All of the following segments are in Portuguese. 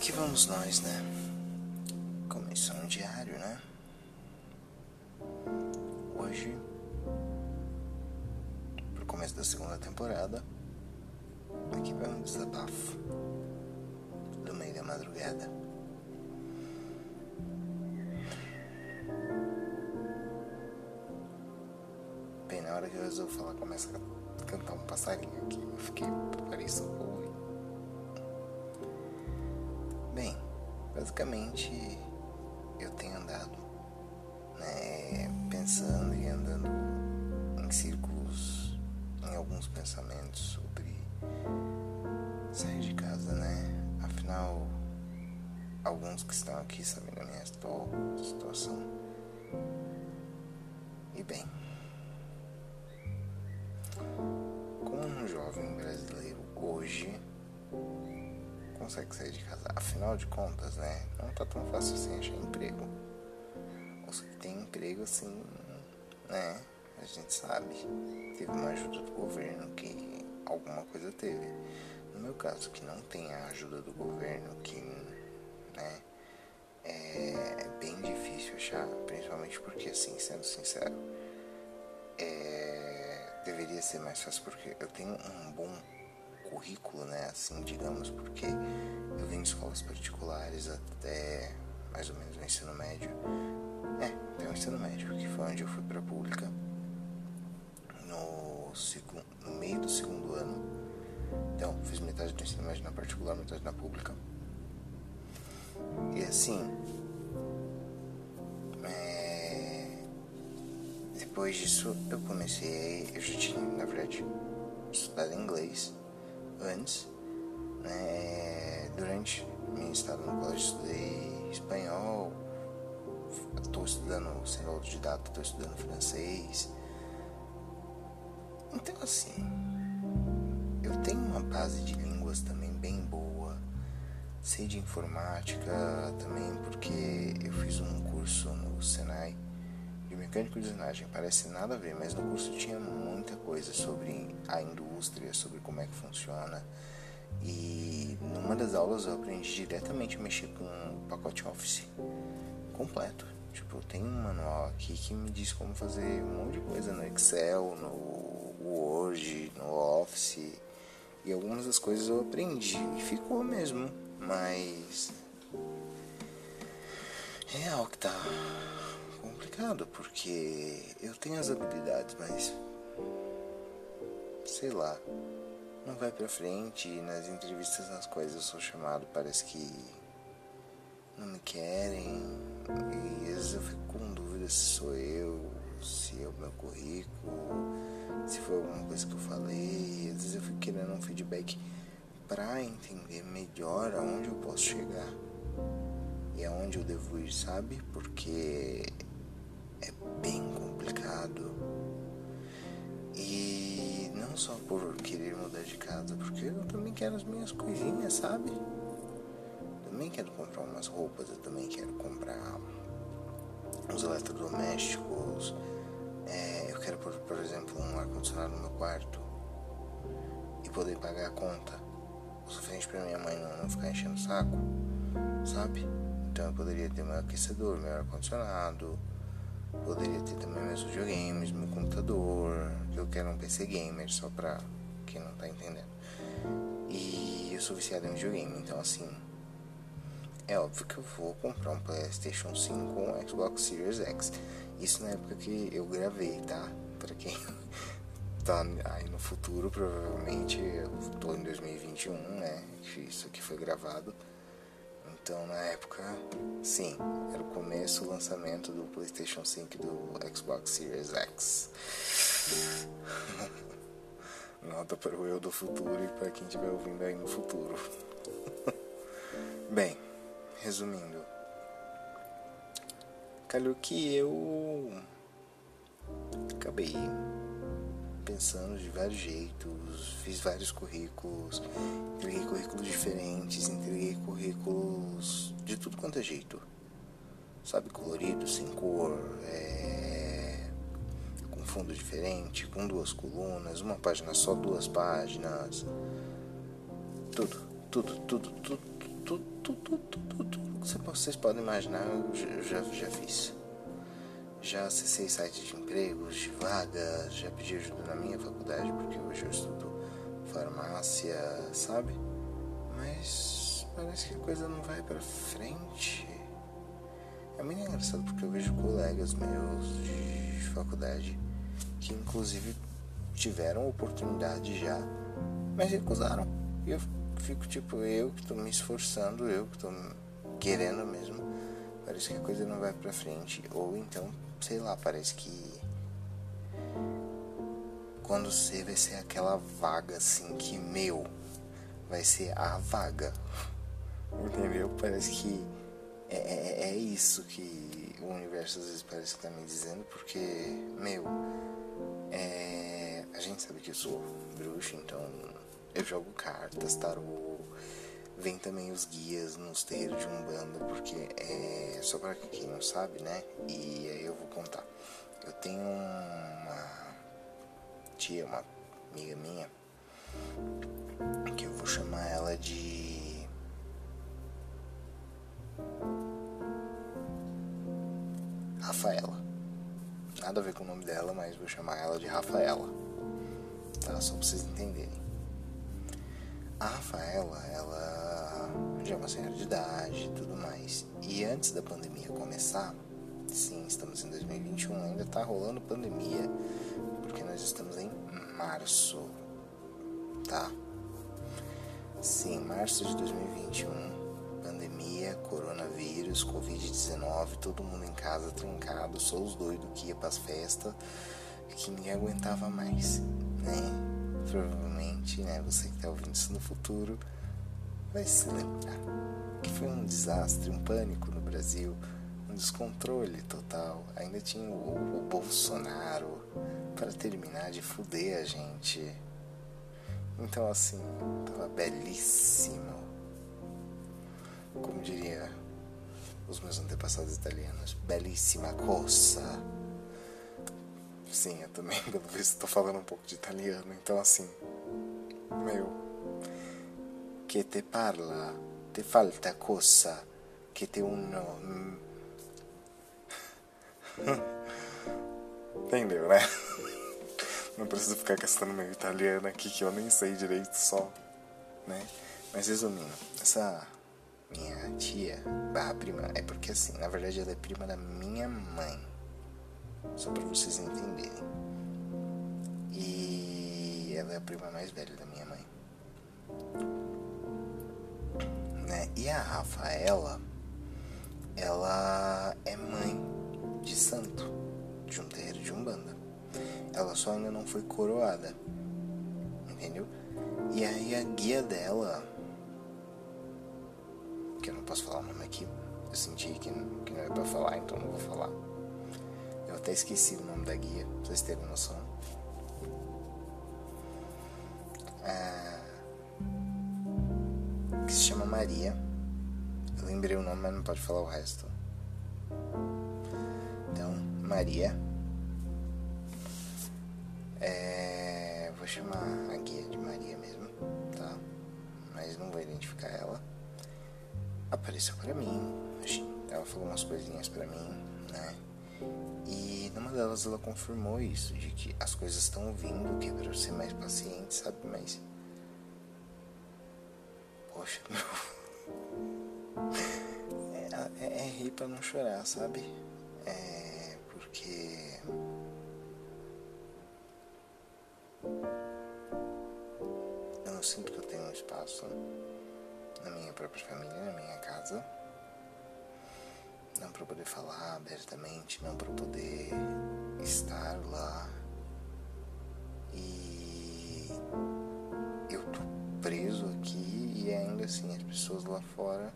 aqui vamos nós, né? Começou um diário, né? Hoje, pro começo da segunda temporada, aqui vai um desabafo do meio da madrugada. Bem, na hora que eu resolvo falar, começa a cantar um passarinho aqui. Eu fiquei, parei socorro. Basicamente eu tenho andado né, pensando e andando em círculos, em alguns pensamentos sobre sair de casa, né? Afinal, alguns que estão aqui sabem da minha situação. E bem, consegue sair de casa. Afinal de contas, né? Não tá tão fácil assim achar emprego. Os que tem emprego, assim, né? A gente sabe. Teve uma ajuda do governo que alguma coisa teve. No meu caso, que não tem a ajuda do governo, que, né? É bem difícil achar, principalmente porque, assim, sendo sincero, é, deveria ser mais fácil porque eu tenho um bom currículo, né? Assim, digamos, porque eu vim de escolas particulares até mais ou menos o ensino médio. É, até o ensino médio, que foi onde eu fui pra pública. No, segundo, no meio do segundo ano. Então, fiz metade do ensino médio na particular, metade na pública. E assim. É, depois disso, eu comecei. Eu já tinha, na verdade, estudado inglês antes. Né? Durante minha estada no colégio estudei espanhol, estou estudando, sendo autodidata, estou estudando francês. Então assim, eu tenho uma base de línguas também bem boa. Sei de informática também porque eu fiz um curso no Senai de mecânico de usinagem. Parece nada a ver, mas no curso tinha muita coisa sobre a indústria, sobre como é que funciona. E numa das aulas eu aprendi diretamente a mexer com o pacote Office completo. Tipo, tem um manual aqui que me diz como fazer um monte de coisa no Excel, no Word, no Office. E algumas das coisas eu aprendi e ficou mesmo, mas real que tá complicado porque eu tenho as habilidades, mas sei lá, não vai pra frente. Nas entrevistas, nas quais eu sou chamado, parece que não me querem. E às vezes eu fico com dúvida se sou eu, se é o meu currículo, se foi alguma coisa que eu falei. Às vezes eu fico querendo um feedback pra entender melhor aonde eu posso chegar e aonde eu devo ir, sabe? Porque é bem complicado. E não só por querer mudar de casa, porque eu também quero as minhas coisinhas, sabe? Também quero comprar umas roupas, eu também quero comprar uns eletrodomésticos. É, eu quero por exemplo, um ar-condicionado no meu quarto e poder pagar a conta o suficiente para minha mãe não, não ficar enchendo o saco, sabe? Então eu poderia ter meu aquecedor, meu ar-condicionado Poderia ter também meus videogames, meu computador, eu quero um PC gamer, só pra quem não tá entendendo. E eu sou viciado em videogame, então assim. É óbvio que eu vou comprar um PlayStation 5 ou um Xbox Series X. Isso na época que eu gravei, tá? Pra quem tá aí no futuro, provavelmente eu tô em 2021, né? Isso aqui foi gravado. Então, na época, sim, era o começo, o lançamento do PlayStation 5 e do Xbox Series X. Nota para o eu do futuro e para quem estiver ouvindo aí no futuro. Bem, resumindo, calhou que eu acabei pensando de vários jeitos, fiz vários currículos, entreguei currículos diferentes, entreguei currículos de tudo quanto é jeito. Sabe, colorido, sem cor, é... com fundo diferente, com duas colunas, uma página só, duas páginas. Tudo, tudo, tudo, tudo, tudo, tudo, tudo, tudo que vocês podem imaginar eu já, já fiz. Já acessei sites de empregos, de vagas, já pedi ajuda na minha faculdade, porque hoje eu estudo farmácia, sabe? Mas parece que a coisa não vai pra frente. É muito engraçado porque eu vejo colegas meus de faculdade que inclusive tiveram oportunidade já, mas recusaram. E eu fico tipo, eu que tô me esforçando, eu que tô querendo mesmo. Parece que a coisa não vai pra frente. Ou então, sei lá, parece que quando você vai ser aquela vaga assim que meu vai ser a vaga. Entendeu? Parece que é, é, é, isso que o universo às vezes parece que tá me dizendo, porque, meu, é, a gente sabe que eu sou bruxo, então eu jogo cartas, tarô, vem também os guias nos terreiros de Umbanda, porque é só para quem não sabe, né? E aí eu vou contar. Eu tenho uma tia, uma amiga minha, que eu vou chamar ela de Rafaela. Nada a ver com o nome dela, mas vou chamar ela de Rafaela. Tá? Só pra vocês entenderem. A Rafaela, ela já é uma senhora de idade e tudo mais. E antes da pandemia começar, sim, estamos em 2021, ainda tá rolando pandemia, porque nós estamos em março, tá? Sim, março de 2021 pandemia, coronavírus, Covid-19, todo mundo em casa trancado, só os doidos que ia pras festas, que ninguém aguentava mais, né? Provavelmente, né, você que tá ouvindo isso no futuro, vai se lembrar que foi um desastre, um pânico no Brasil, um descontrole total. Ainda tinha o, o Bolsonaro para terminar de fuder a gente. Então, assim, tava belíssimo como diria os meus antepassados italianos, belíssima coça. Sim, eu também, pelo visto, estou falando um pouco de italiano, então assim, meu, que te parla, te falta coça, que te uno. Entendeu, né? Não preciso ficar gastando meu italiano aqui que eu nem sei direito só, né? Mas resumindo, essa minha tia, barra prima, é porque assim, na verdade ela é prima da minha mãe. Só pra vocês entenderem. E ela é a prima mais velha da minha mãe. E a Rafaela, ela é mãe de santo, de um terreiro de Umbanda. Ela só ainda não foi coroada. Entendeu? E aí a guia dela que eu não posso falar o nome aqui. Eu senti que, que não é pra falar, então não vou falar. Eu até esqueci o nome da guia, pra vocês terem noção. É, Maria. Eu lembrei o nome, mas não pode falar o resto. Então, Maria. É, vou chamar a guia de Maria mesmo, tá? Mas não vou identificar ela apareceu para mim, ela falou umas coisinhas para mim, né? E numa delas ela confirmou isso, de que as coisas estão vindo, que é pra ser mais paciente, sabe? Mas. Poxa, meu. Rir pra não chorar, sabe? É. Porque. Eu não sinto que eu tenho um espaço na minha própria família, na minha casa. Não para poder falar abertamente, não para poder estar lá. E eu tô preso aqui e ainda assim as pessoas lá fora,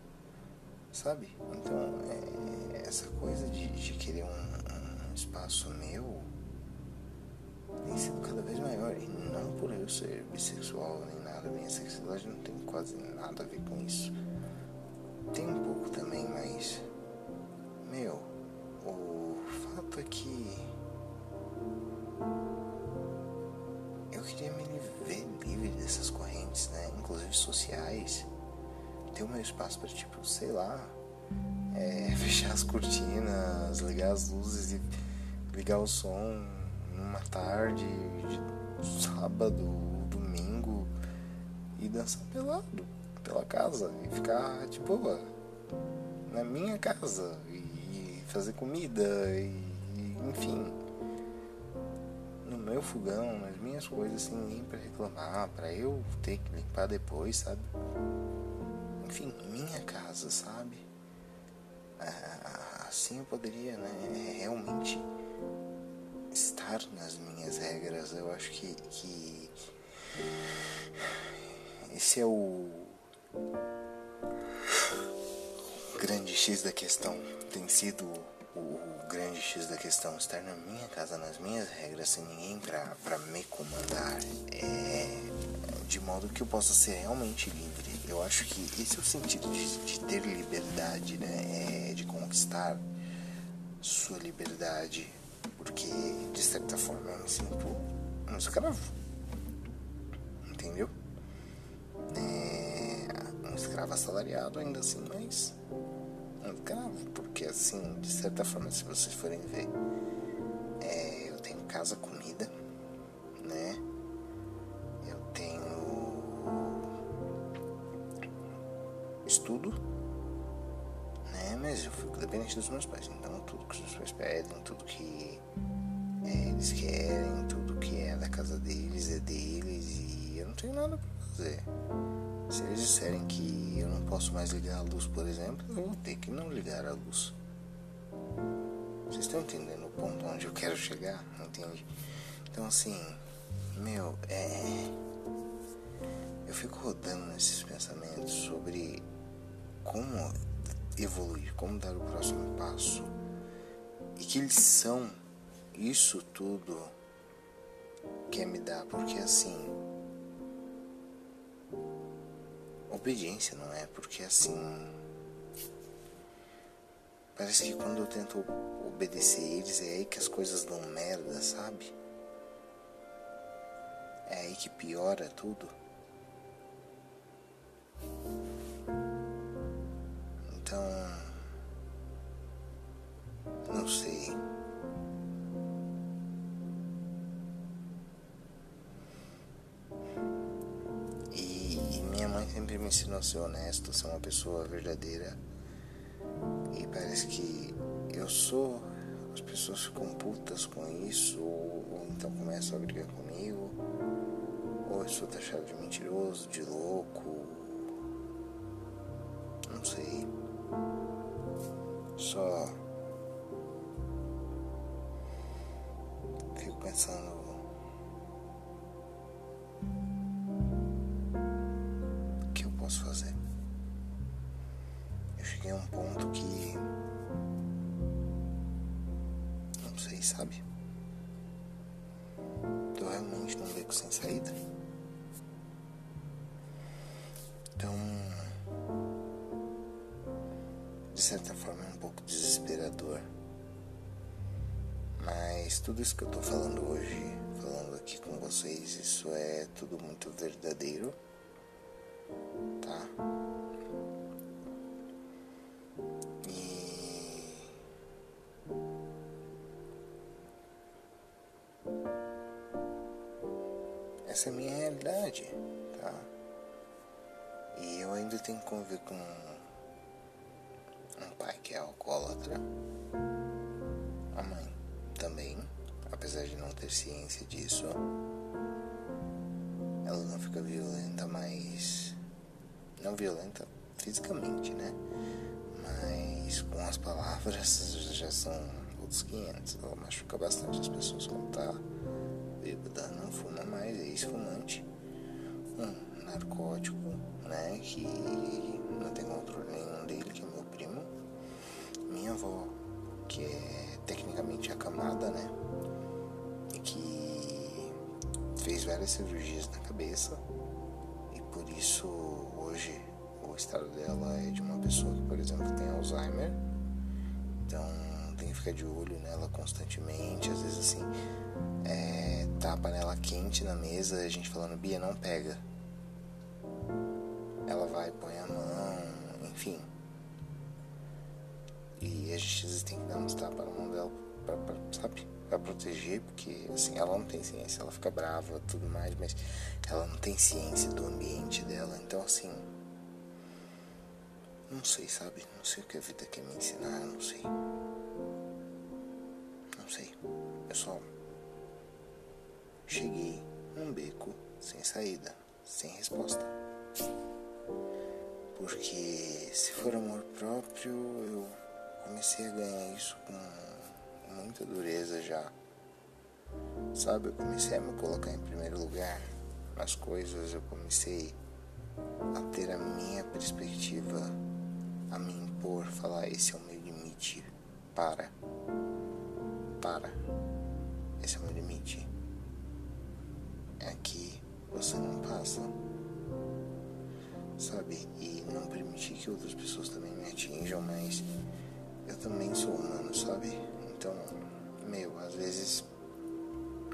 sabe? Então, é, essa coisa de, de querer um, um espaço meu tem sido cada vez maior. E não por eu ser bissexual nem nada, minha sexualidade não tem quase nada a ver com isso. Tem um pouco também, mas. Meu, o fato é que. Eu queria me ver livre dessas correntes, né? Inclusive sociais. Ter o meu espaço para tipo, sei lá, é, fechar as cortinas, ligar as luzes e ligar o som numa tarde de sábado, domingo e dançar pelado pela casa e ficar boa na minha casa e fazer comida e, e enfim no meu fogão, nas minhas coisas sem ninguém para reclamar, para eu ter que limpar depois, sabe? Enfim, minha casa, sabe? Ah, assim eu poderia, né, realmente estar nas minhas regras. Eu acho que, que esse é o grande X da questão. Tem sido o grande X da questão. Estar na minha casa, nas minhas regras, sem ninguém pra, pra me comandar. É, de modo que eu possa ser realmente livre. Eu acho que esse é o sentido de, de ter liberdade, né? É de conquistar sua liberdade porque, de certa forma, eu me sinto um escravo. Entendeu? É um escravo assalariado ainda assim, mas um escravo. Porque, assim, de certa forma, se vocês forem ver, é, eu tenho casa, comida, né? Estudo né? Mas eu fico dependente dos meus pais. Então tudo que os meus pais pedem, tudo que é, eles querem, tudo que é da casa deles é deles e eu não tenho nada pra fazer. Se eles disserem que eu não posso mais ligar a luz, por exemplo, eu vou ter que não ligar a luz. Vocês estão entendendo o ponto onde eu quero chegar? Entende? Então assim, meu, é. Eu fico rodando nesses pensamentos sobre como evoluir, como dar o próximo passo. E que lição isso tudo quer me dar, porque assim. Obediência não é, porque assim. Parece que quando eu tento obedecer eles é aí que as coisas dão merda, sabe? É aí que piora tudo. Então, não sei. E, e, minha mãe sempre me ensinou a ser honesto, ser uma pessoa verdadeira. E parece que eu sou. As pessoas ficam putas com isso, ou, ou então começam a brigar comigo, ou eu sou taxado de mentiroso, de louco, não sei só fico pensando o que eu posso fazer. Eu cheguei a um ponto que não sei, sabe? Tô realmente num beco sem saída. Então de certa forma é um pouco desesperador. Mas tudo isso que eu tô falando hoje, falando aqui com vocês, isso é tudo muito verdadeiro, tá? E essa é a minha realidade, tá? E eu ainda tenho que conviver com que é alcoólatra, a mãe também, apesar de não ter ciência disso, ela não fica violenta, mas não violenta fisicamente, né? Mas com as palavras já são outros 500. Ela machuca bastante as pessoas quando tá bêbada, não fuma mais, é ex-fumante. Um narcótico, né? Que que é tecnicamente acamada, né? E que fez várias cirurgias na cabeça e por isso hoje o estado dela é de uma pessoa que, por exemplo, tem Alzheimer. Então tem que ficar de olho nela constantemente. Às vezes assim, é, tá a panela quente na mesa, a gente falando, Bia, não pega. E a vezes tem que dar uns tapas na mão dela pra, pra, sabe? Pra proteger, porque assim, ela não tem ciência, ela fica brava tudo mais, mas ela não tem ciência do ambiente dela. Então assim. Não sei, sabe? Não sei o que a vida quer me ensinar, não sei. Não sei. Eu só cheguei num beco sem saída, sem resposta. Porque se for amor próprio, eu comecei a ganhar isso com muita dureza já. Sabe, eu comecei a me colocar em primeiro lugar nas coisas, eu comecei a ter a minha perspectiva, a me impor, falar esse é o meu limite. Para. Para. Esse é o meu limite. Aqui você não passa. Sabe? E não permitir que outras pessoas também me atinjam, mas eu também sou humano, sabe? Então, meu, às vezes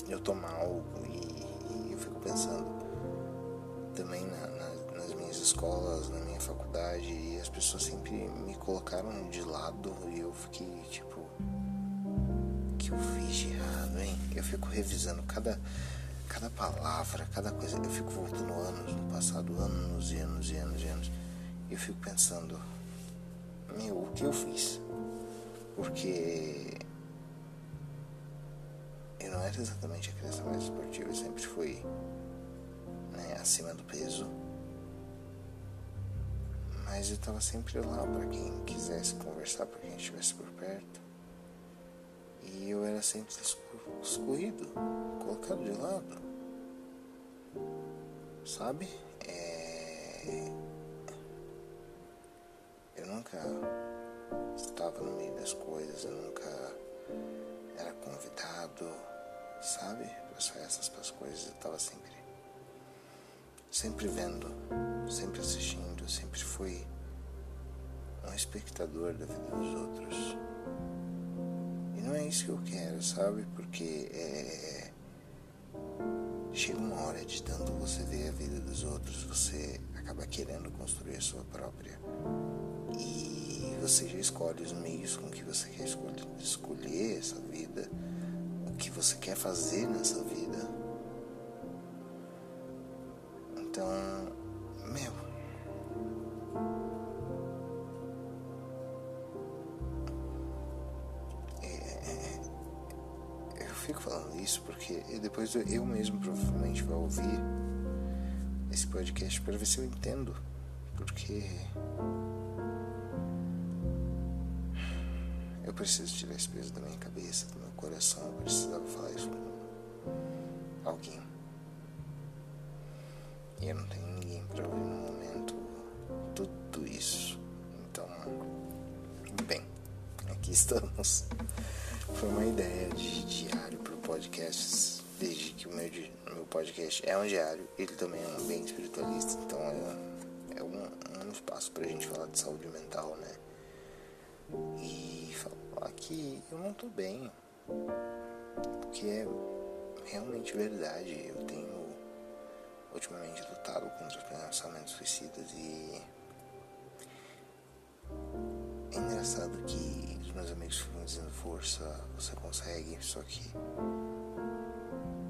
eu tô mal e, e eu fico pensando também na, na, nas minhas escolas, na minha faculdade, e as pessoas sempre me colocaram de lado e eu fiquei tipo, que eu fiz de errado, hein? Eu fico revisando cada cada palavra, cada coisa. Eu fico voltando anos no passado, anos e anos e anos e anos. E eu fico pensando, meu, o que eu fiz? Porque eu não era exatamente a criança mais esportiva, eu sempre fui né, acima do peso. Mas eu estava sempre lá para quem quisesse conversar, para quem estivesse por perto. E eu era sempre excluído, colocado de lado. Sabe? É... Eu nunca estava no meio das coisas, eu nunca era convidado, sabe? Para essas as coisas, eu estava sempre, sempre vendo, sempre assistindo, sempre fui um espectador da vida dos outros. E não é isso que eu quero, sabe? Porque é, chega uma hora de tanto você ver a vida dos outros, você acaba querendo construir a sua própria. E você já escolhe os meios com que você quer escolher, escolher essa vida, o que você quer fazer nessa vida. Então, meu, fico falando isso porque depois eu mesmo provavelmente vou ouvir esse podcast para ver se eu entendo. Porque preciso tirar esse peso da minha cabeça, do meu coração. Eu precisava falar isso com alguém. E eu não tenho ninguém para ouvir no momento tudo isso. Então, bem, aqui estamos. Foi uma ideia de diário para o podcast, desde que o meu, meu podcast é um diário, ele também é um bem espiritualista, então é, é um, um espaço para a gente falar de saúde mental, né? Que eu não tô bem, porque é realmente verdade. Eu tenho ultimamente lutado contra pensamentos suicidas e é engraçado que os meus amigos ficam dizendo força, você consegue, só que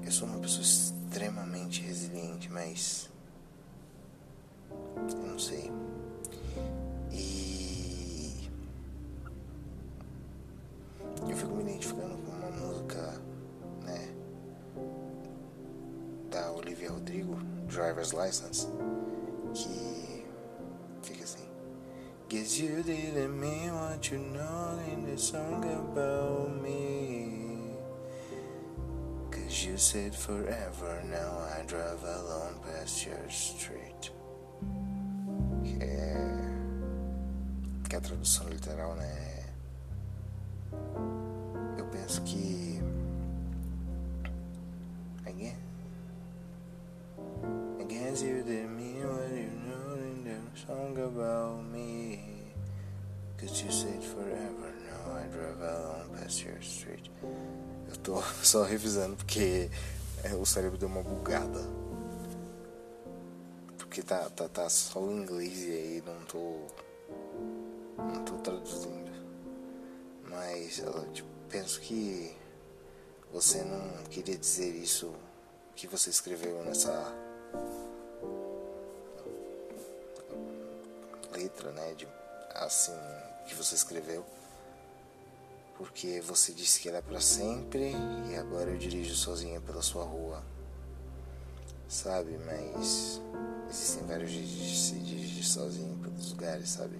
eu sou uma pessoa extremamente resiliente, mas eu não sei. Identificando com uma música, né, da Olivia Rodrigo, Driver's License, que Guess you didn't mean what you know in the song about me. Cause you said forever, now I drive alone past your street. Que é. Que a tradução literal, né? Penso que. You didn't mean what you know in the song about me. Cause you said forever, now I drive past your street. Eu tô só revisando porque é, o cérebro deu uma bugada. Porque tá, tá, tá só o inglês e aí não tô Não tô traduzindo. Mas ela, tipo, penso que você não queria dizer isso que você escreveu nessa letra, né? De, assim, que você escreveu. Porque você disse que era para sempre e agora eu dirijo sozinha pela sua rua. Sabe, mas existem vários jeitos de se dirigir sozinho pelos lugares, sabe?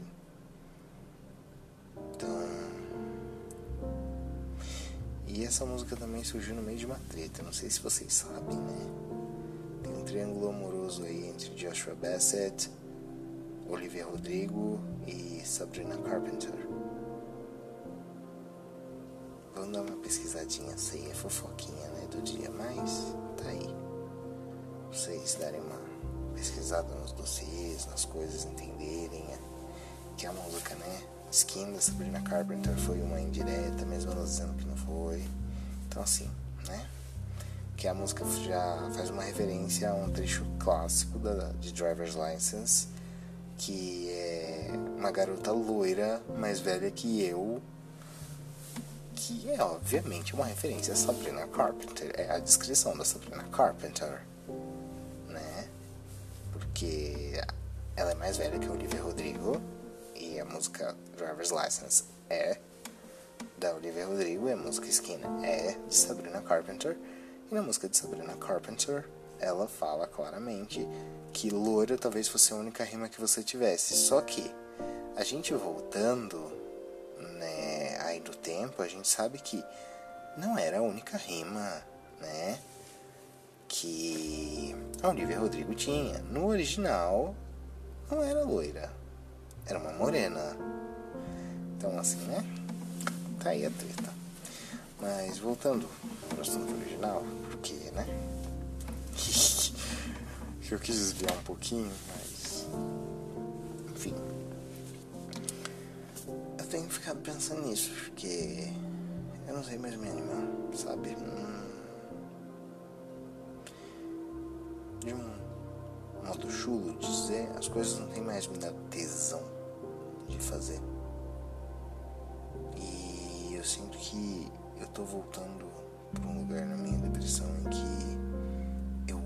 Então. E essa música também surgiu no meio de uma treta, não sei se vocês sabem, né? Tem um triângulo amoroso aí entre Joshua Bassett, Olivia Rodrigo e Sabrina Carpenter. Vamos dar uma pesquisadinha, sei, é fofoquinha, né, do dia, mas tá aí. Vocês darem uma pesquisada nos dossiês, nas coisas, entenderem é, que a música, né, Skin da Sabrina Carpenter foi uma indireta, mesmo ela dizendo que não foi. Então, assim, né? Que a música já faz uma referência a um trecho clássico da, de Driver's License, que é uma garota loira mais velha que eu, que é obviamente uma referência a Sabrina Carpenter, é a descrição da Sabrina Carpenter, né? Porque ela é mais velha que Olivia Rodrigo a música Driver's License é da Olivia Rodrigo e a música Esquina é de Sabrina Carpenter. E na música de Sabrina Carpenter, ela fala claramente que loura talvez fosse a única rima que você tivesse. Só que a gente voltando, né, aí do tempo, a gente sabe que não era a única rima, né, que a Olivia Rodrigo tinha. No original, não era loira era uma morena. Então, assim, né? Tá aí a treta. Mas voltando pro assunto original, porque, né? eu quis desviar um pouquinho, mas. Enfim. Eu tenho ficado pensando nisso, porque. Eu não sei mais me animar, sabe? Hum... De um modo chulo dizer, as coisas não tem mais me dado tesão de fazer. E eu sinto que eu tô voltando para um lugar na minha depressão em que eu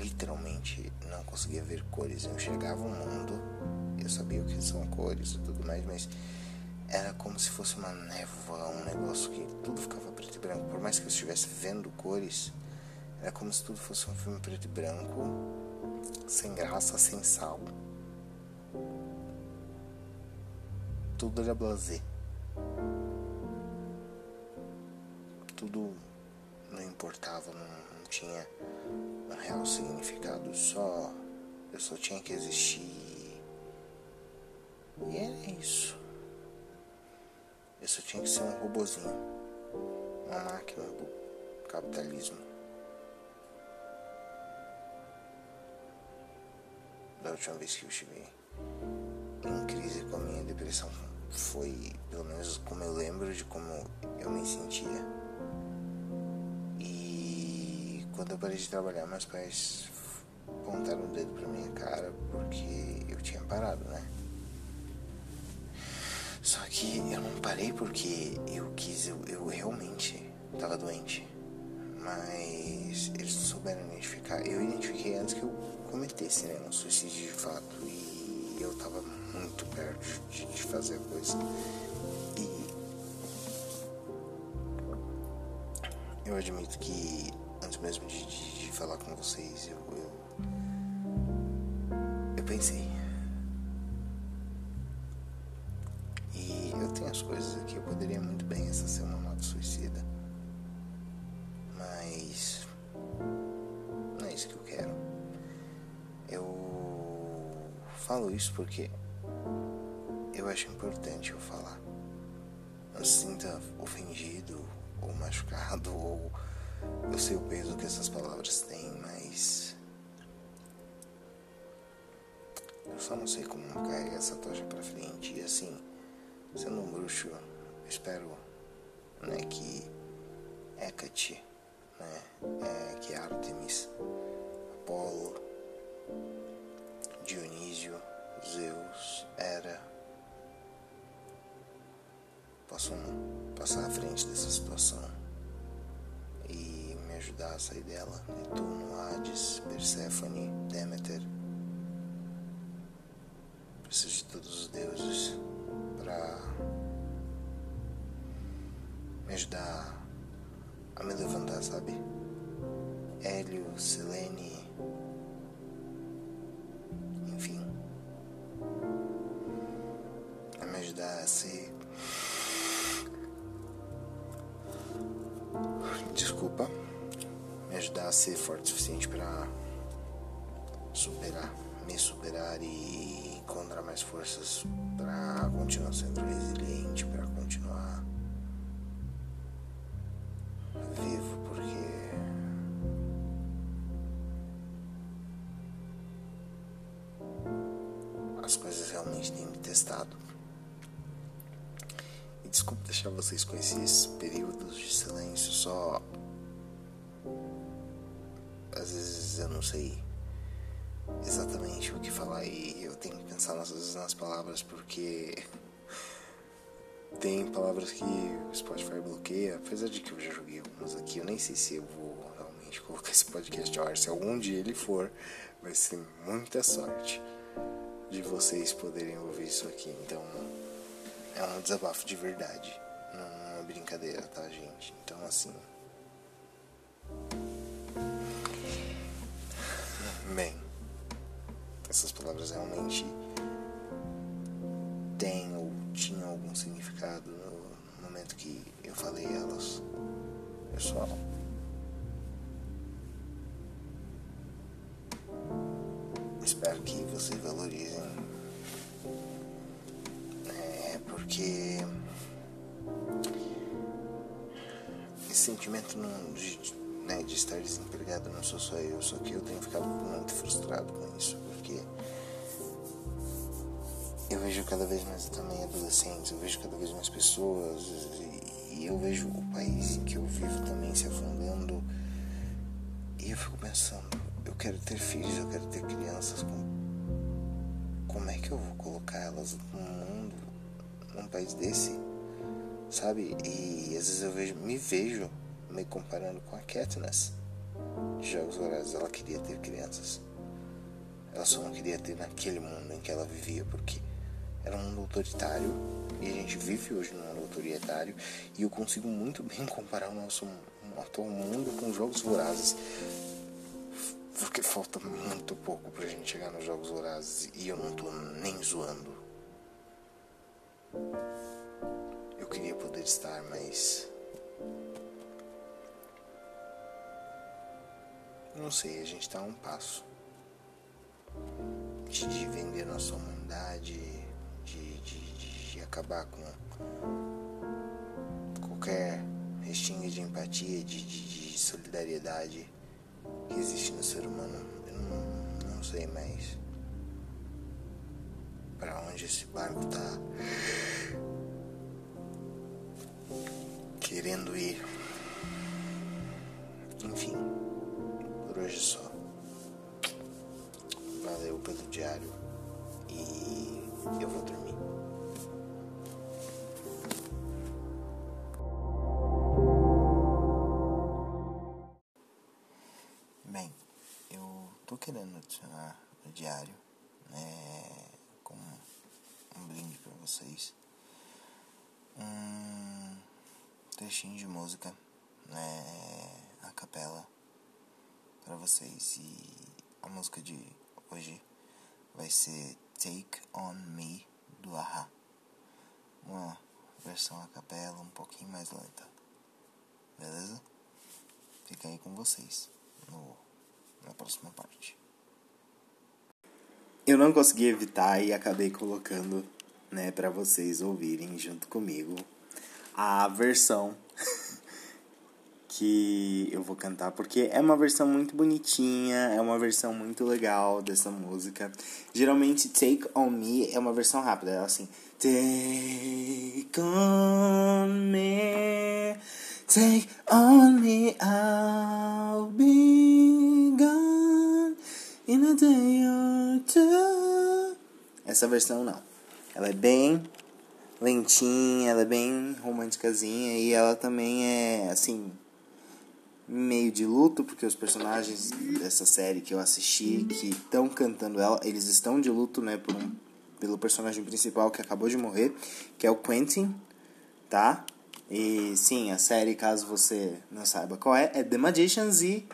literalmente não conseguia ver cores. Eu enxergava o mundo, eu sabia o que são cores e tudo mais, mas era como se fosse uma névoa, um negócio que tudo ficava preto e branco. Por mais que eu estivesse vendo cores, era como se tudo fosse um filme preto e branco, sem graça, sem sal. Tudo era blazer. Tudo não importava, não, não tinha um real significado, só eu só tinha que existir. E era isso. Eu só tinha que ser um robozinho, uma máquina do capitalismo. Da última vez que eu estive em crise com a minha depressão foi, pelo menos como eu lembro de como eu me sentia. E quando eu parei de trabalhar, meus pais apontaram o dedo pra minha cara porque eu tinha parado, né? Só que eu não parei porque eu quis, eu, eu realmente tava doente. Mas eles não souberam identificar. Eu identifiquei antes que eu cometesse, né? Um suicídio de fato. E eu tava muito perto de, de fazer a coisa. E eu admito que antes mesmo de, de, de falar com vocês, eu, eu, eu pensei. E eu tenho as coisas aqui, eu poderia muito bem essa ser uma nota suicida. Mas não é isso que eu quero. Eu falo isso porque acho importante eu falar. Não se sinta ofendido ou machucado ou eu sei o peso que essas palavras têm, mas eu só não sei como carregar essa tocha pra frente e assim, sendo um bruxo, espero né, que Hecate, né, é, que Artemis, Apolo, Dionísio, Zeus, Hera passar à frente dessa situação e me ajudar a sair dela. Netuno, Hades, Perséfone, Demeter. Preciso de todos os deuses para me ajudar a me levantar, sabe? Hélio, Selene, enfim, a me ajudar a ser. Desculpa, me ajudar a ser forte o suficiente para superar, me superar e encontrar mais forças para continuar sendo resiliente, para continuar vivo, porque as coisas realmente têm me testado. E desculpe deixar vocês com esses vezes eu não sei exatamente o que falar e eu tenho que pensar vezes nas palavras porque tem palavras que o Spotify bloqueia, apesar de que eu já joguei algumas aqui, eu nem sei se eu vou realmente colocar esse podcast ao ar, se algum dia ele for, vai ser muita sorte de vocês poderem ouvir isso aqui. Então é um desabafo de verdade, não é brincadeira, tá, gente? Então assim. Bem, essas palavras realmente têm ou tinham algum significado no momento que eu falei elas. Pessoal. Espero que vocês valorizem. É porque esse sentimento não, de, né, de estar desempregado não sou só eu, só que eu tenho ficado muito frustrado com isso, porque eu vejo cada vez mais também adolescentes, eu vejo cada vez mais pessoas e, e eu vejo o país em que eu vivo também se afundando e eu fico pensando, eu quero ter filhos, eu quero ter crianças, como, como é que eu vou colocar elas no mundo, num país desse, sabe? E às vezes eu vejo, me vejo me comparando com a Katniss de Jogos Vorazes, ela queria ter crianças. Ela só não queria ter naquele mundo em que ela vivia, porque era um mundo autoritário e a gente vive hoje num mundo autoritário e eu consigo muito bem comparar o nosso atual mundo com Jogos Vorazes. Porque falta muito pouco pra gente chegar nos Jogos Vorazes e eu não tô nem zoando. Eu queria poder estar, mas Não sei, a gente tá a um passo de, de vender nossa humanidade, de, de, de acabar com qualquer restinga de empatia, de, de, de solidariedade que existe no ser humano. Eu não, não sei mais para onde esse barco tá querendo ir. Enfim por hoje só. Valeu pelo diário e eu vou dormir. Bem, eu tô querendo adicionar no diário, né, como um brinde para vocês, um trechinho de música, né, a capela para vocês. E a música de hoje vai ser Take On Me do Aha. Uma versão a capela um pouquinho mais lenta. Beleza? Fica aí com vocês no, na próxima parte. Eu não consegui evitar e acabei colocando, né, para vocês ouvirem junto comigo a versão que eu vou cantar porque é uma versão muito bonitinha, é uma versão muito legal dessa música. Geralmente Take On Me é uma versão rápida, é assim: Take on me, take on me, I'll be gone in a day or two. Essa versão não. Ela é bem lentinha, ela é bem românticazinha e ela também é assim meio de luto porque os personagens dessa série que eu assisti que estão cantando ela, eles estão de luto, né, por um, pelo personagem principal que acabou de morrer, que é o Quentin, tá? E sim, a série, caso você não saiba qual é, é The Magicians e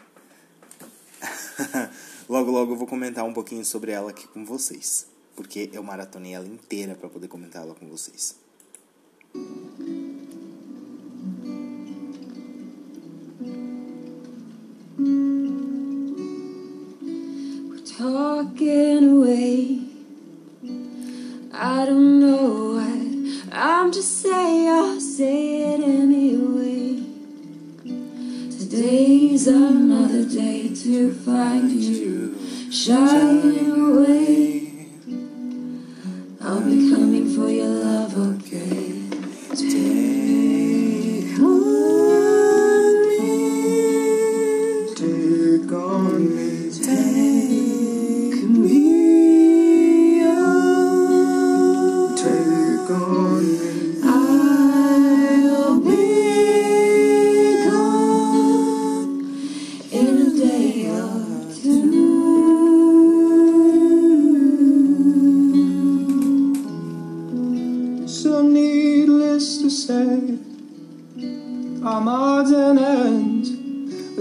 logo logo eu vou comentar um pouquinho sobre ela aqui com vocês porque eu maratonei ela inteira para poder comentar ela com vocês. We're talking away. I don't know why. I'm just saying. I'll say it anyway. Today's another day to find you shining away. I'll be coming for your love, okay?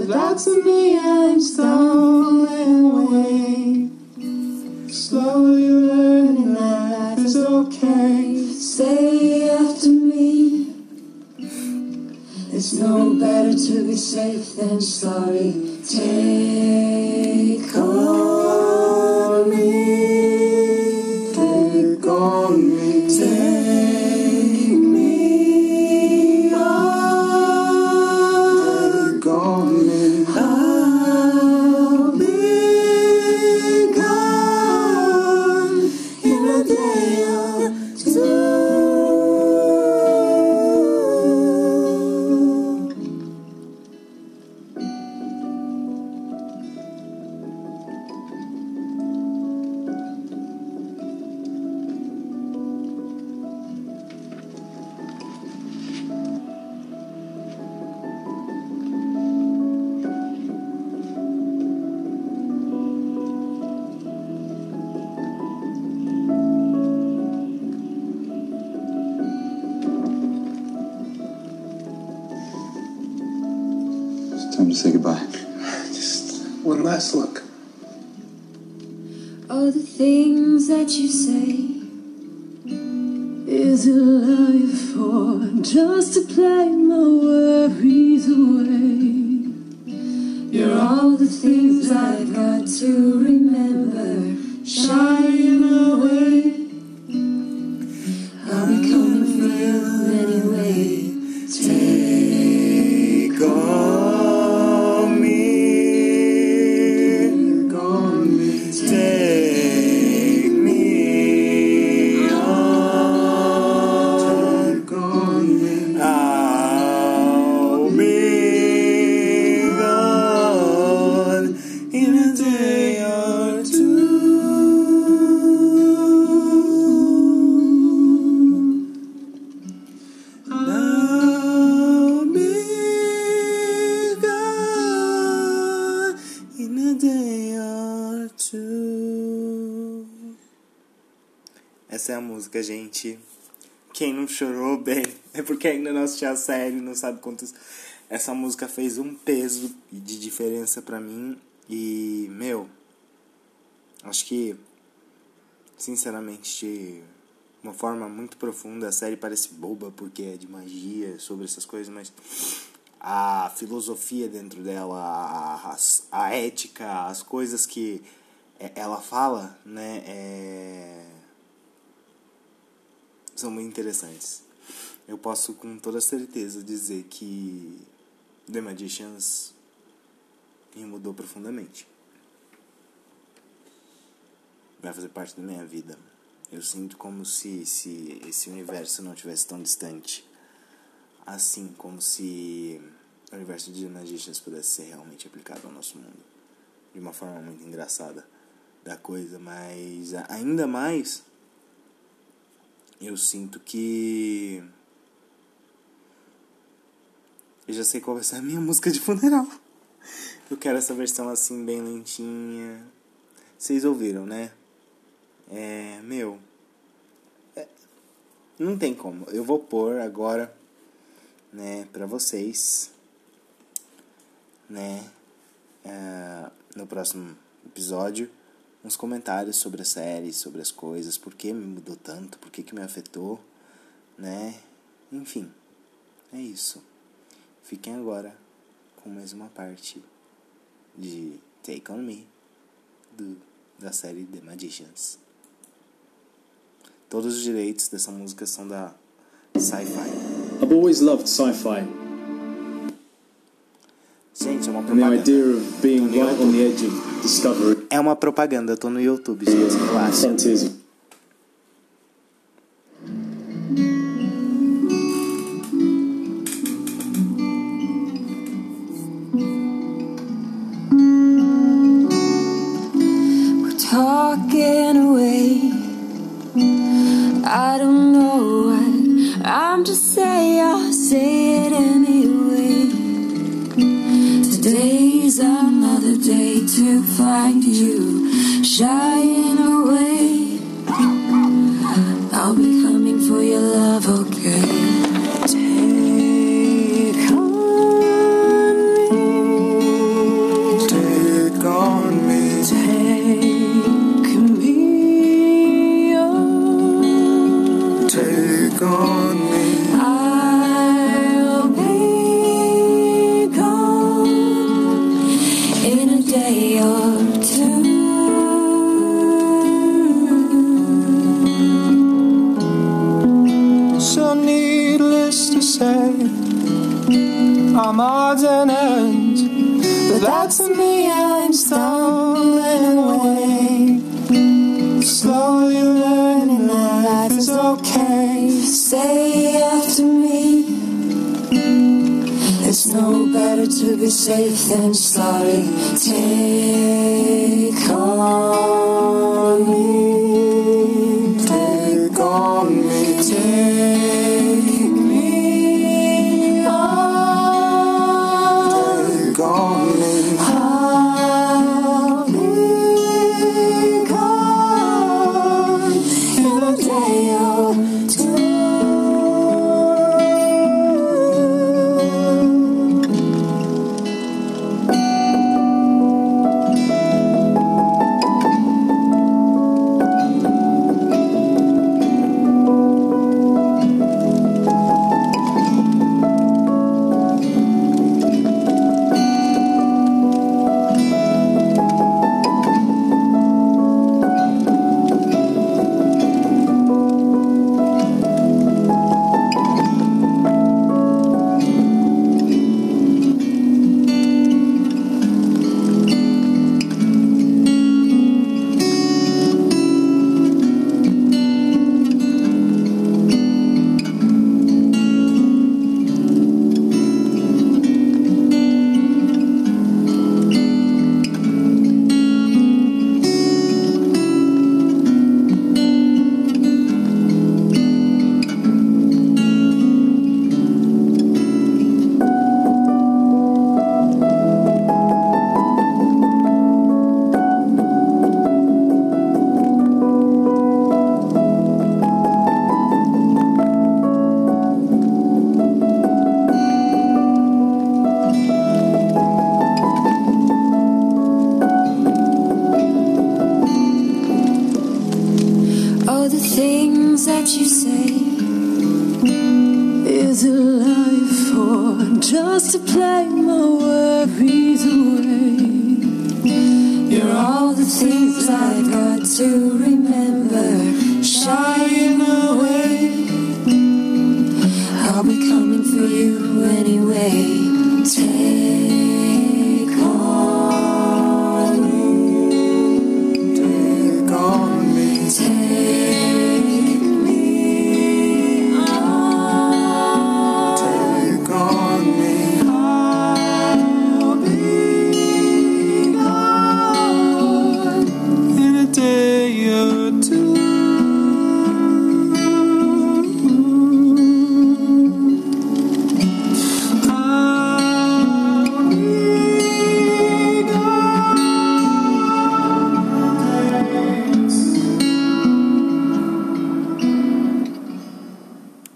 That's me, I'm stars. Time to say goodbye. just one last look. All the things that you say is it life for just to play my worries away. You're all the things I've got to Essa é a música, gente. Quem não chorou bem é porque ainda não assistiu a série, não sabe quantos. Essa música fez um peso de diferença pra mim e, meu, acho que, sinceramente, de uma forma muito profunda, a série parece boba porque é de magia, sobre essas coisas, mas a filosofia dentro dela, a, a, a ética, as coisas que é, ela fala, né, é são muito interessantes. Eu posso com toda certeza dizer que The Magicians me mudou profundamente. Vai fazer parte da minha vida. Eu sinto como se, se esse universo não tivesse tão distante. Assim como se o universo de The Magicians pudesse ser realmente aplicado ao nosso mundo. De uma forma muito engraçada da coisa, mas ainda mais eu sinto que. Eu já sei qual vai ser a minha música de funeral. Eu quero essa versão assim, bem lentinha. Vocês ouviram, né? É. Meu. É, não tem como. Eu vou pôr agora, né, pra vocês, né, é, no próximo episódio, uns comentários sobre a série, sobre as coisas, por que me mudou tanto, por que, que me afetou, né? Enfim, é isso. Fiquem agora com mais uma parte de Take On Me do, da série The Magicians. Todos os direitos dessa música são da Sci-Fi. I've always loved sci-fi Gente, é uma and the propaganda. idea of being right on the edge of discovery É uma propaganda, eu tô no YouTube, gente, relaxa. of We're talking away. I don't know what I'm just saying. I'll say find you. Shying